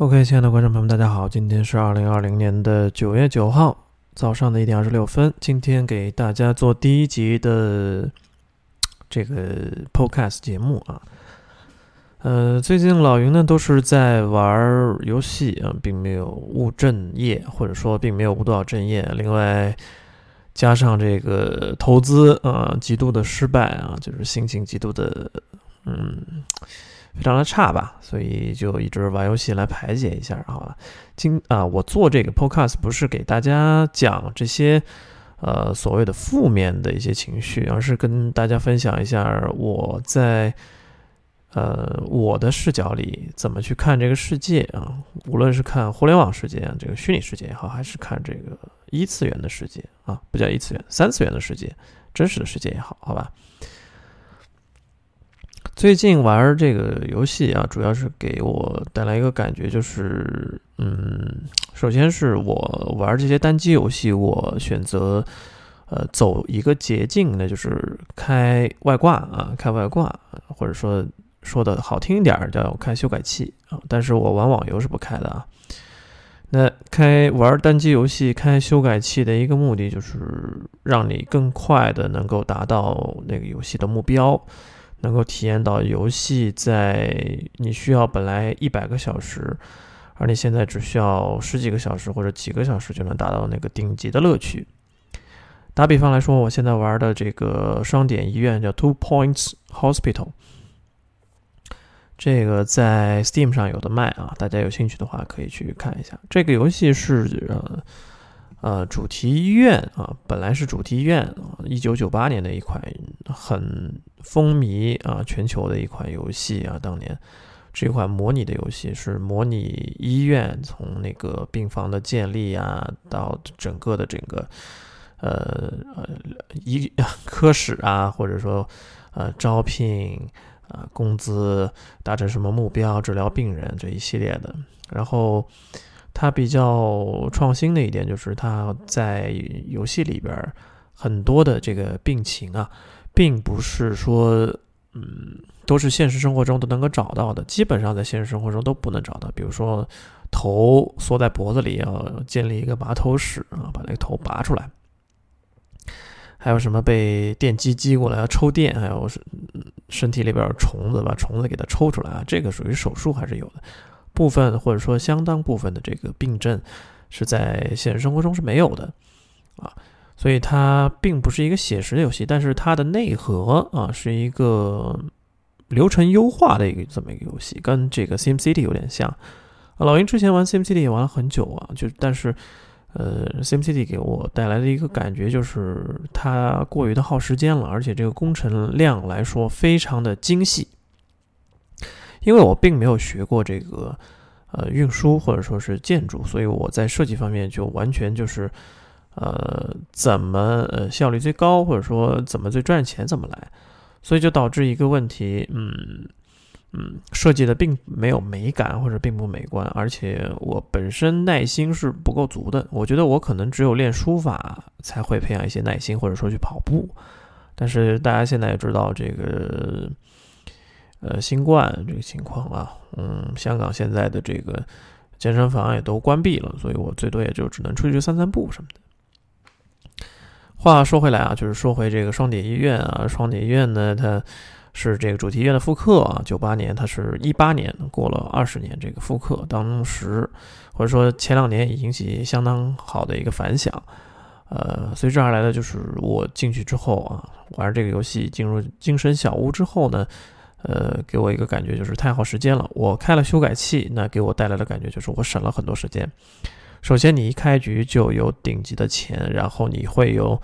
OK，亲爱的观众朋友们，大家好，今天是二零二零年的九月九号早上的一点二十六分。今天给大家做第一集的这个 Podcast 节目啊。呃，最近老云呢都是在玩游戏啊，并没有务正业，或者说并没有务多少正业。另外，加上这个投资啊，极度的失败啊，就是心情极度的嗯，非常的差吧，所以就一直玩游戏来排解一下，好吧。今啊，我做这个 Podcast 不是给大家讲这些呃所谓的负面的一些情绪，而是跟大家分享一下我在。呃，我的视角里怎么去看这个世界啊？无论是看互联网世界、这个虚拟世界也好，还是看这个一次元的世界啊，不叫一次元，三次元的世界，真实的世界也好，好吧。最近玩这个游戏啊，主要是给我带来一个感觉，就是，嗯，首先是我玩这些单机游戏，我选择呃走一个捷径，那就是开外挂啊，开外挂，或者说。说的好听一点叫开修改器啊，但是我玩网游是不开的啊。那开玩单机游戏开修改器的一个目的就是让你更快的能够达到那个游戏的目标，能够体验到游戏在你需要本来一百个小时，而你现在只需要十几个小时或者几个小时就能达到那个顶级的乐趣。打比方来说，我现在玩的这个双点医院叫 Two Points Hospital。这个在 Steam 上有的卖啊，大家有兴趣的话可以去看一下。这个游戏是呃呃主题医院啊，本来是主题医院啊，一九九八年的一款很风靡啊全球的一款游戏啊。当年这款模拟的游戏是模拟医院从那个病房的建立啊，到整个的整个呃呃医科室啊，或者说呃招聘。啊，工资达成什么目标？治疗病人这一系列的。然后，它比较创新的一点就是，它在游戏里边很多的这个病情啊，并不是说，嗯，都是现实生活中都能够找到的。基本上在现实生活中都不能找到。比如说，头缩在脖子里，要建立一个拔头室啊，把那个头拔出来。还有什么被电击击过来要抽电？还有是身体里边有虫子，把虫子给它抽出来啊？这个属于手术还是有的。部分或者说相当部分的这个病症是在现实生活中是没有的啊，所以它并不是一个写实的游戏，但是它的内核啊是一个流程优化的一个这么一个游戏，跟这个 Sim City 有点像。老鹰之前玩 Sim City 也玩了很久啊，就但是。呃，SimCity 给我带来的一个感觉就是它过于的耗时间了，而且这个工程量来说非常的精细。因为我并没有学过这个呃运输或者说是建筑，所以我在设计方面就完全就是呃怎么呃效率最高，或者说怎么最赚钱怎么来，所以就导致一个问题，嗯。嗯，设计的并没有美感或者并不美观，而且我本身耐心是不够足的。我觉得我可能只有练书法才会培养一些耐心，或者说去跑步。但是大家现在也知道这个，呃，新冠这个情况啊，嗯，香港现在的这个健身房也都关闭了，所以我最多也就只能出去散散步什么的。话说回来啊，就是说回这个双点医院啊，双点医院呢，它。是这个主题医院的复刻啊，九八年，它是一八年过了二十年，这个复刻当时或者说前两年也引起相当好的一个反响，呃，随之而来的就是我进去之后啊，玩这个游戏进入精神小屋之后呢，呃，给我一个感觉就是太耗时间了。我开了修改器，那给我带来的感觉就是我省了很多时间。首先，你一开局就有顶级的钱，然后你会有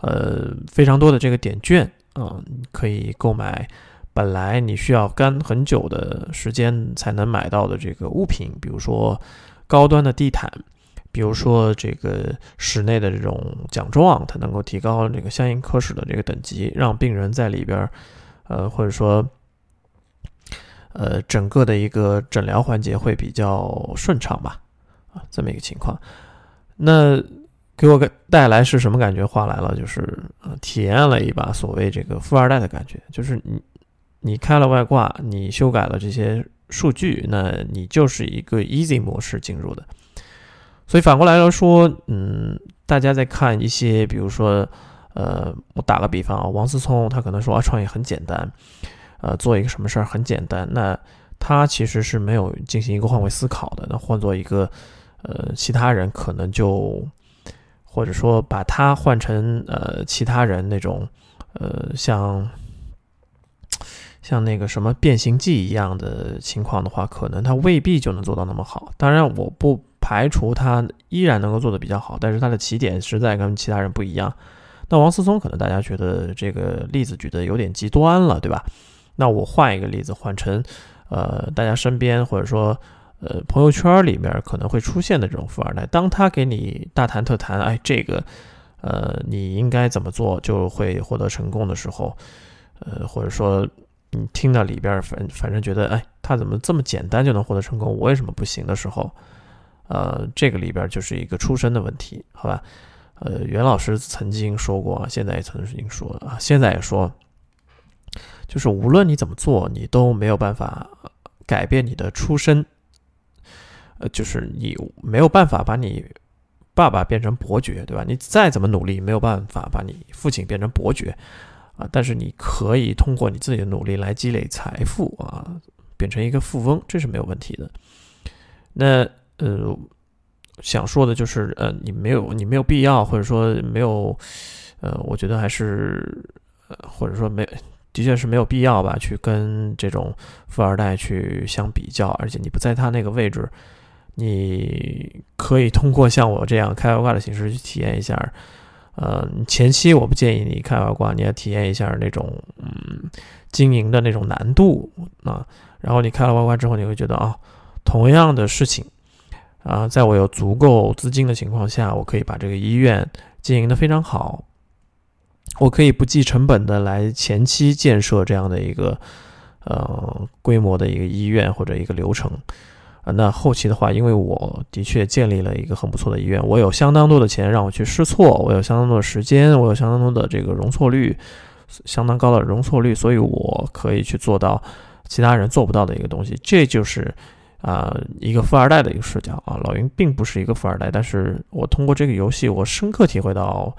呃非常多的这个点券。嗯，可以购买本来你需要干很久的时间才能买到的这个物品，比如说高端的地毯，比如说这个室内的这种奖状，它能够提高这个相应科室的这个等级，让病人在里边，呃，或者说，呃，整个的一个诊疗环节会比较顺畅吧，啊，这么一个情况，那。给我个带来是什么感觉？话来了，就是呃，体验了一把所谓这个富二代的感觉。就是你，你开了外挂，你修改了这些数据，那你就是一个 easy 模式进入的。所以反过来来说，嗯，大家在看一些，比如说，呃，我打个比方啊，王思聪他可能说啊，创业很简单，呃，做一个什么事儿很简单，那他其实是没有进行一个换位思考的。那换做一个，呃，其他人可能就，或者说把他换成呃其他人那种，呃，像。像那个什么变形记一样的情况的话，可能他未必就能做到那么好。当然，我不排除他依然能够做得比较好，但是他的起点实在跟其他人不一样。那王思聪可能大家觉得这个例子举得有点极端了，对吧？那我换一个例子，换成呃大家身边或者说呃朋友圈里面可能会出现的这种富二代，当他给你大谈特谈，哎，这个呃你应该怎么做就会获得成功的时候，呃或者说。你听到里边反反正觉得，哎，他怎么这么简单就能获得成功？我为什么不行的时候，呃，这个里边就是一个出身的问题，好吧？呃，袁老师曾经说过，现在也曾经说啊，现在也说，就是无论你怎么做，你都没有办法改变你的出身，呃，就是你没有办法把你爸爸变成伯爵，对吧？你再怎么努力，没有办法把你父亲变成伯爵。啊，但是你可以通过你自己的努力来积累财富啊，变成一个富翁，这是没有问题的。那呃，想说的就是，呃，你没有，你没有必要，或者说没有，呃，我觉得还是，呃，或者说没，的确是没有必要吧，去跟这种富二代去相比较，而且你不在他那个位置，你可以通过像我这样开外挂的形式去体验一下。呃，前期我不建议你开外挂，你要体验一下那种嗯经营的那种难度啊。然后你开了外挂之后，你会觉得啊，同样的事情啊，在我有足够资金的情况下，我可以把这个医院经营的非常好，我可以不计成本的来前期建设这样的一个呃规模的一个医院或者一个流程。那后期的话，因为我的确建立了一个很不错的医院，我有相当多的钱让我去试错，我有相当多的时间，我有相当多的这个容错率，相当高的容错率，所以我可以去做到其他人做不到的一个东西。这就是啊，一个富二代的一个视角啊。老云并不是一个富二代，但是我通过这个游戏，我深刻体会到，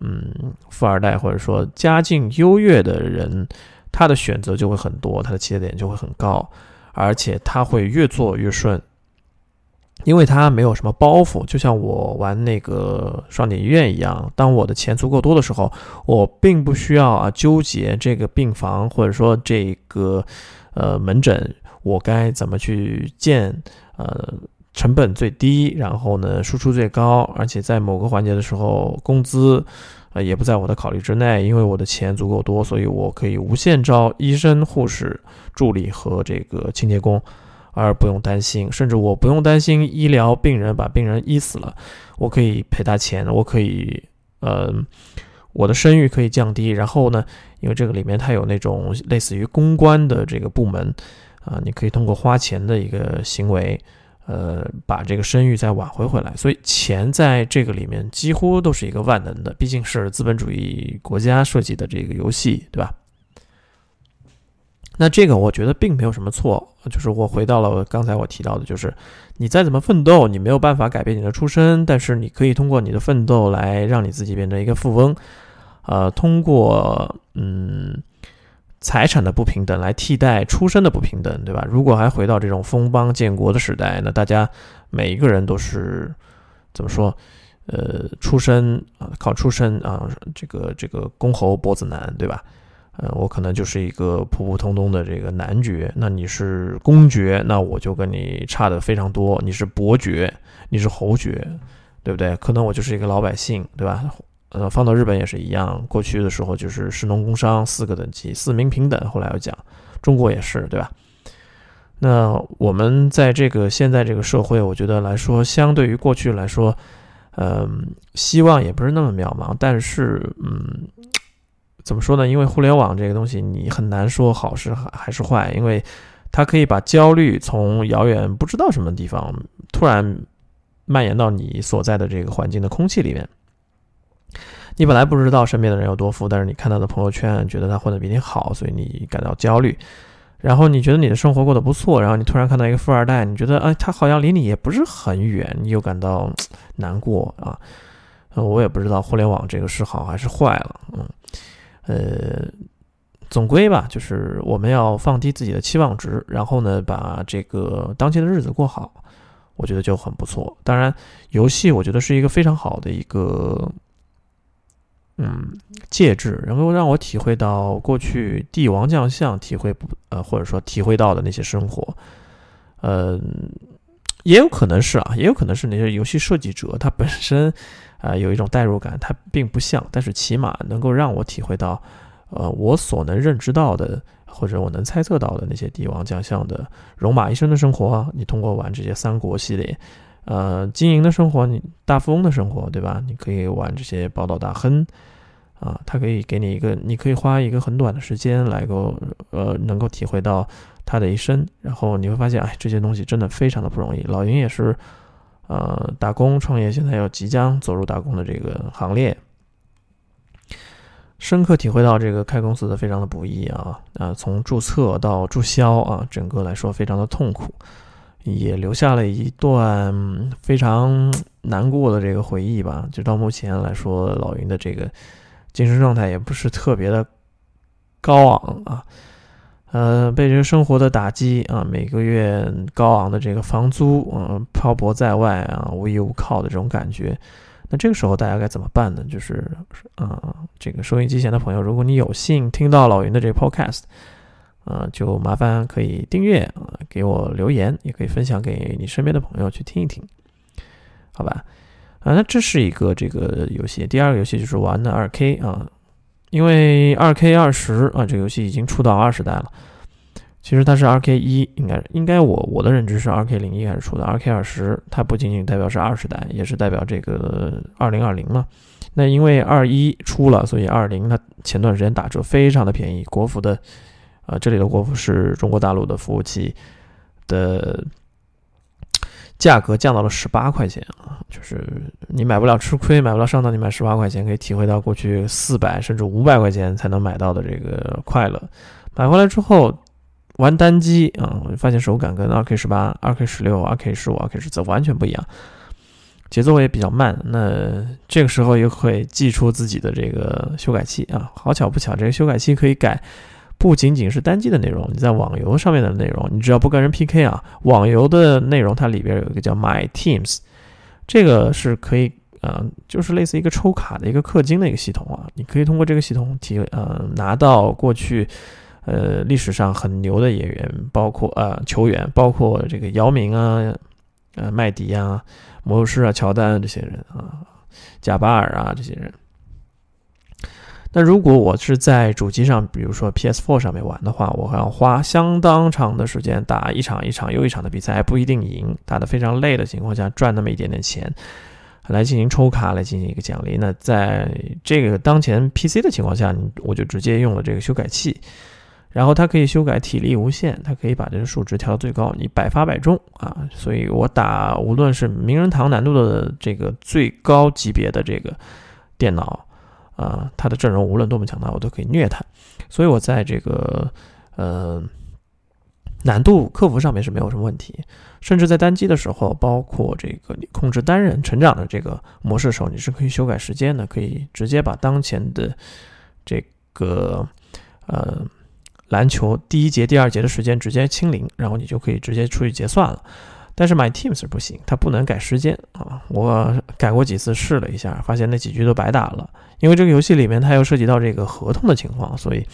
嗯，富二代或者说家境优越的人，他的选择就会很多，他的起点就会很高。而且他会越做越顺，因为他没有什么包袱，就像我玩那个双点医院一样。当我的钱足够多的时候，我并不需要啊纠结这个病房或者说这个呃门诊，我该怎么去建？呃，成本最低，然后呢输出最高，而且在某个环节的时候工资。啊，也不在我的考虑之内，因为我的钱足够多，所以我可以无限招医生、护士、助理和这个清洁工，而不用担心，甚至我不用担心医疗病人把病人医死了，我可以赔他钱，我可以，呃，我的声誉可以降低。然后呢，因为这个里面它有那种类似于公关的这个部门，啊，你可以通过花钱的一个行为。呃，把这个声誉再挽回回来，所以钱在这个里面几乎都是一个万能的，毕竟是资本主义国家设计的这个游戏，对吧？那这个我觉得并没有什么错，就是我回到了刚才我提到的，就是你再怎么奋斗，你没有办法改变你的出身，但是你可以通过你的奋斗来让你自己变成一个富翁，呃，通过嗯。财产的不平等来替代出身的不平等，对吧？如果还回到这种封邦建国的时代，那大家每一个人都是怎么说？呃，出身啊，靠出身啊，这个这个公侯伯子男，对吧？呃，我可能就是一个普普通通的这个男爵，那你是公爵，那我就跟你差的非常多。你是伯爵，你是侯爵，对不对？可能我就是一个老百姓，对吧？呃，放到日本也是一样，过去的时候就是士农工商四个等级，四民平等。后来又讲，中国也是，对吧？那我们在这个现在这个社会，我觉得来说，相对于过去来说，嗯，希望也不是那么渺茫。但是，嗯，怎么说呢？因为互联网这个东西，你很难说好是还是坏，因为它可以把焦虑从遥远不知道什么地方突然蔓延到你所在的这个环境的空气里面。你本来不知道身边的人有多富，但是你看到的朋友圈觉得他混得比你好，所以你感到焦虑。然后你觉得你的生活过得不错，然后你突然看到一个富二代，你觉得哎，他好像离你也不是很远，你又感到难过啊。我也不知道互联网这个是好还是坏了，嗯，呃，总归吧，就是我们要放低自己的期望值，然后呢，把这个当前的日子过好，我觉得就很不错。当然，游戏我觉得是一个非常好的一个，嗯，介质，能够让我体会到过去帝王将相体会不呃，或者说体会到的那些生活，嗯，也有可能是啊，也有可能是那些游戏设计者他本身。啊，有一种代入感，它并不像，但是起码能够让我体会到，呃，我所能认知到的，或者我能猜测到的那些帝王将相的戎马一生的生活。你通过玩这些三国系列，呃，经营的生活，你大富翁的生活，对吧？你可以玩这些宝岛大亨，啊，它可以给你一个，你可以花一个很短的时间来够，呃，能够体会到他的一生，然后你会发现，哎，这些东西真的非常的不容易。老鹰也是。呃，打工创业现在要即将走入打工的这个行列，深刻体会到这个开公司的非常的不易啊啊，从注册到注销啊，整个来说非常的痛苦，也留下了一段非常难过的这个回忆吧。就到目前来说，老云的这个精神状态也不是特别的高昂啊。呃，被这个生活的打击啊，每个月高昂的这个房租，嗯，漂泊在外啊，无依无靠的这种感觉，那这个时候大家该怎么办呢？就是，啊，这个收音机前的朋友，如果你有幸听到老云的这个 podcast，啊，就麻烦可以订阅啊，给我留言，也可以分享给你身边的朋友去听一听，好吧？啊，那这是一个这个游戏，第二个游戏就是玩的二 K 啊。因为二 K 二十啊，这个游戏已经出到二十代了。其实它是二 K 一，应该应该我我的认知是二 K 零一开始出的。二 K 二十，它不仅仅代表是二十代，也是代表这个二零二零嘛。那因为二一出了，所以二零它前段时间打折非常的便宜。国服的，呃，这里的国服是中国大陆的服务器的。价格降到了十八块钱啊，就是你买不了吃亏，买不了上当，你买十八块钱可以体会到过去四百甚至五百块钱才能买到的这个快乐。买回来之后玩单机啊，我就发现手感跟二 K 十八、二 K 十六、二 K 十五、二 K 十则完全不一样，节奏也比较慢。那这个时候又会寄出自己的这个修改器啊，好巧不巧，这个修改器可以改。不仅仅是单机的内容，你在网游上面的内容，你只要不跟人 PK 啊，网游的内容它里边有一个叫 My Teams，这个是可以，呃，就是类似一个抽卡的一个氪金的一个系统啊，你可以通过这个系统提，呃，拿到过去，呃，历史上很牛的演员，包括呃球员，包括这个姚明啊，呃麦迪啊，魔术师啊，乔丹啊这些人啊，贾巴尔啊这些人。那如果我是在主机上，比如说 PS4 上面玩的话，我还要花相当长的时间打一场一场又一场的比赛，还不一定赢，打得非常累的情况下赚那么一点点钱，来进行抽卡，来进行一个奖励。那在这个当前 PC 的情况下，我就直接用了这个修改器，然后它可以修改体力无限，它可以把这个数值调到最高，你百发百中啊！所以我打无论是名人堂难度的这个最高级别的这个电脑。啊，他的阵容无论多么强大，我都可以虐他，所以我在这个呃难度克服上面是没有什么问题，甚至在单机的时候，包括这个你控制单人成长的这个模式的时候，你是可以修改时间的，可以直接把当前的这个呃篮球第一节、第二节的时间直接清零，然后你就可以直接出去结算了。但是 My Teams 不行，它不能改时间啊！我改过几次试了一下，发现那几局都白打了。因为这个游戏里面它又涉及到这个合同的情况，所以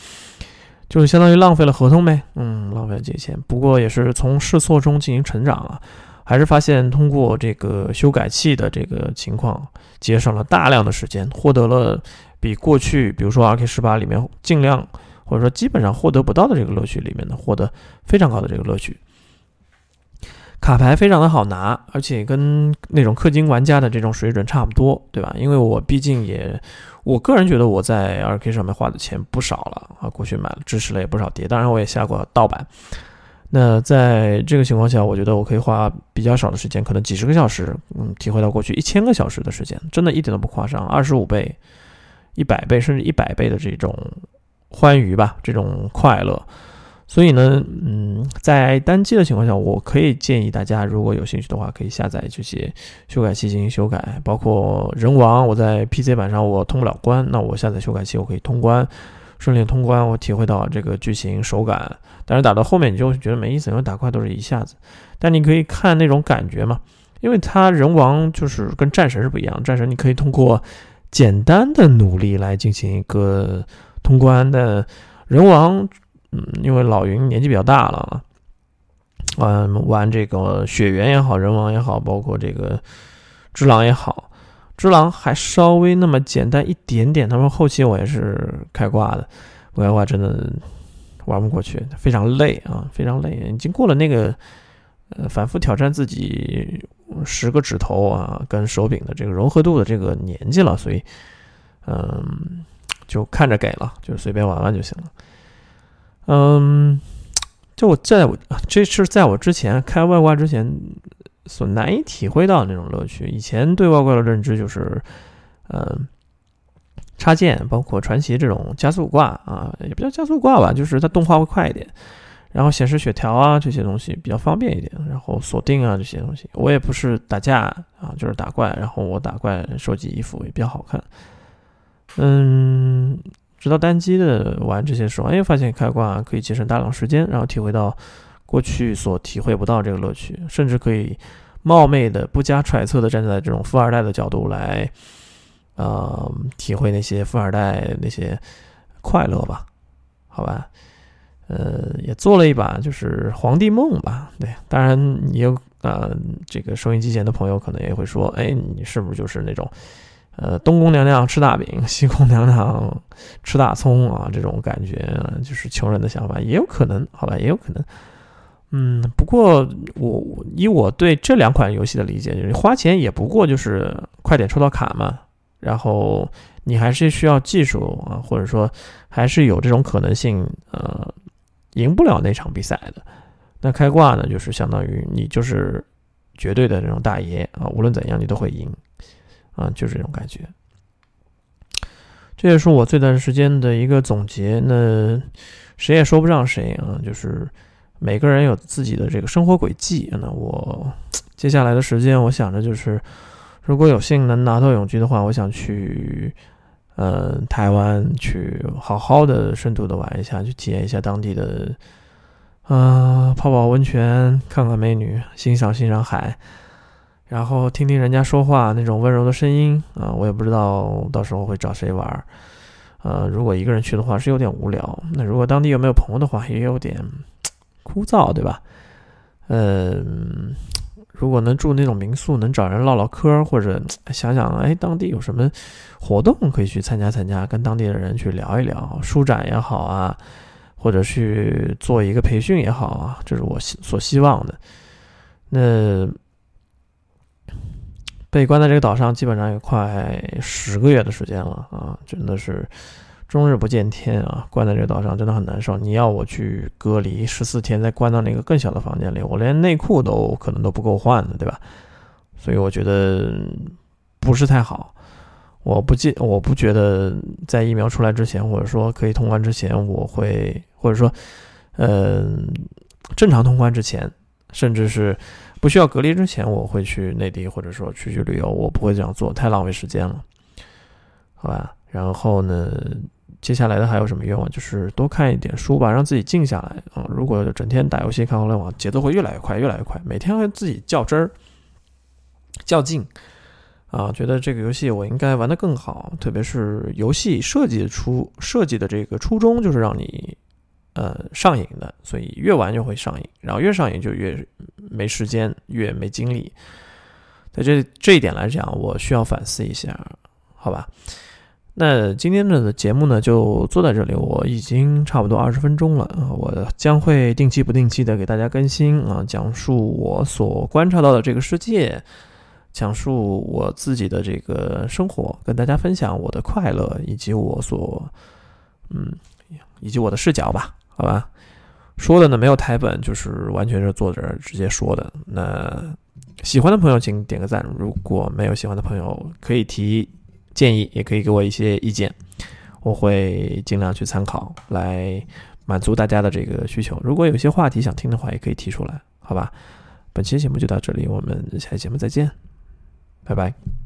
就是相当于浪费了合同呗。嗯，浪费了这些钱。不过也是从试错中进行成长啊，还是发现通过这个修改器的这个情况，节省了大量的时间，获得了比过去比如说 RK 十八里面尽量或者说基本上获得不到的这个乐趣里面呢，获得非常高的这个乐趣。卡牌非常的好拿，而且跟那种氪金玩家的这种水准差不多，对吧？因为我毕竟也，我个人觉得我在二 K 上面花的钱不少了啊，过去买了支持了也不少碟，当然我也下过盗版。那在这个情况下，我觉得我可以花比较少的时间，可能几十个小时，嗯，体会到过去一千个小时的时间，真的一点都不夸张，二十五倍、一百倍甚至一百倍的这种欢愉吧，这种快乐。所以呢，嗯，在单机的情况下，我可以建议大家，如果有兴趣的话，可以下载这些修改器进行修改，包括人王，我在 PC 版上我通不了关，那我下载修改器，我可以通关，顺利通关，我体会到这个剧情手感。但是打到后面你就觉得没意思，因为打怪都是一下子。但你可以看那种感觉嘛，因为它人王就是跟战神是不一样，战神你可以通过简单的努力来进行一个通关的，人王。嗯，因为老云年纪比较大了，嗯，玩这个血缘也好，人王也好，包括这个只狼也好，只狼还稍微那么简单一点点。他说后期我也是开挂的，不开挂真的玩不过去，非常累啊，非常累。已经过了那个呃反复挑战自己十个指头啊跟手柄的这个融合度的这个年纪了，所以嗯，就看着给了，就随便玩玩就行了。嗯，就我在我这是在我之前开外挂之前所难以体会到那种乐趣。以前对外挂的认知就是，嗯，插件包括传奇这种加速挂啊，也不叫加速挂吧，就是它动画会快一点，然后显示血条啊这些东西比较方便一点，然后锁定啊这些东西。我也不是打架啊，就是打怪，然后我打怪收集衣服也比较好看。嗯。直到单机的玩这些时候，哎，发现开挂可以节省大量时间，然后体会到过去所体会不到这个乐趣，甚至可以冒昧的、不加揣测的站在这种富二代的角度来，呃，体会那些富二代那些快乐吧？好吧，呃，也做了一把就是皇帝梦吧。对，当然也有呃，这个收音机前的朋友可能也会说，哎，你是不是就是那种？呃，东宫娘娘吃大饼，西宫娘娘吃大葱啊，这种感觉就是穷人的想法，也有可能，好吧，也有可能。嗯，不过我以我对这两款游戏的理解，就是花钱也不过就是快点抽到卡嘛，然后你还是需要技术啊，或者说还是有这种可能性，呃，赢不了那场比赛的。那开挂呢，就是相当于你就是绝对的那种大爷啊，无论怎样你都会赢。啊，就是这种感觉。这也是我这段时间的一个总结。那谁也说不上谁啊，就是每个人有自己的这个生活轨迹。那我接下来的时间，我想着就是，如果有幸能拿到永居的话，我想去，呃，台湾去好好的深度的玩一下，去体验一下当地的，啊，泡泡温泉，看看美女，欣赏欣赏海。然后听听人家说话那种温柔的声音啊，我也不知道到时候会找谁玩儿，呃，如果一个人去的话是有点无聊。那如果当地有没有朋友的话，也有点枯燥，对吧？嗯，如果能住那种民宿，能找人唠唠嗑，或者想想哎，当地有什么活动可以去参加参加，跟当地的人去聊一聊，书展也好啊，或者去做一个培训也好啊，这是我所希望的。那。被关在这个岛上，基本上有快十个月的时间了啊！真的是终日不见天啊！关在这个岛上真的很难受。你要我去隔离十四天，再关到那个更小的房间里，我连内裤都可能都不够换的，对吧？所以我觉得不是太好。我不记，我不觉得在疫苗出来之前，或者说可以通关之前，我会或者说，嗯，正常通关之前，甚至是。不需要隔离之前，我会去内地，或者说出去旅游，我不会这样做，太浪费时间了，好吧？然后呢，接下来的还有什么愿望？就是多看一点书吧，让自己静下来啊！如果整天打游戏、看互联网，节奏会越来越快，越来越快，每天和自己较真儿、较劲啊，觉得这个游戏我应该玩得更好，特别是游戏设计出设计的这个初衷就是让你。呃，上瘾的，所以越玩就会上瘾，然后越上瘾就越没时间，越没精力。在这这一点来讲，我需要反思一下，好吧？那今天的节目呢，就做在这里。我已经差不多二十分钟了，我将会定期不定期的给大家更新啊，讲述我所观察到的这个世界，讲述我自己的这个生活，跟大家分享我的快乐以及我所嗯，以及我的视角吧。好吧，说的呢没有台本，就是完全是坐这儿直接说的。那喜欢的朋友请点个赞，如果没有喜欢的朋友可以提建议，也可以给我一些意见，我会尽量去参考来满足大家的这个需求。如果有些话题想听的话，也可以提出来，好吧？本期节目就到这里，我们下期节目再见，拜拜。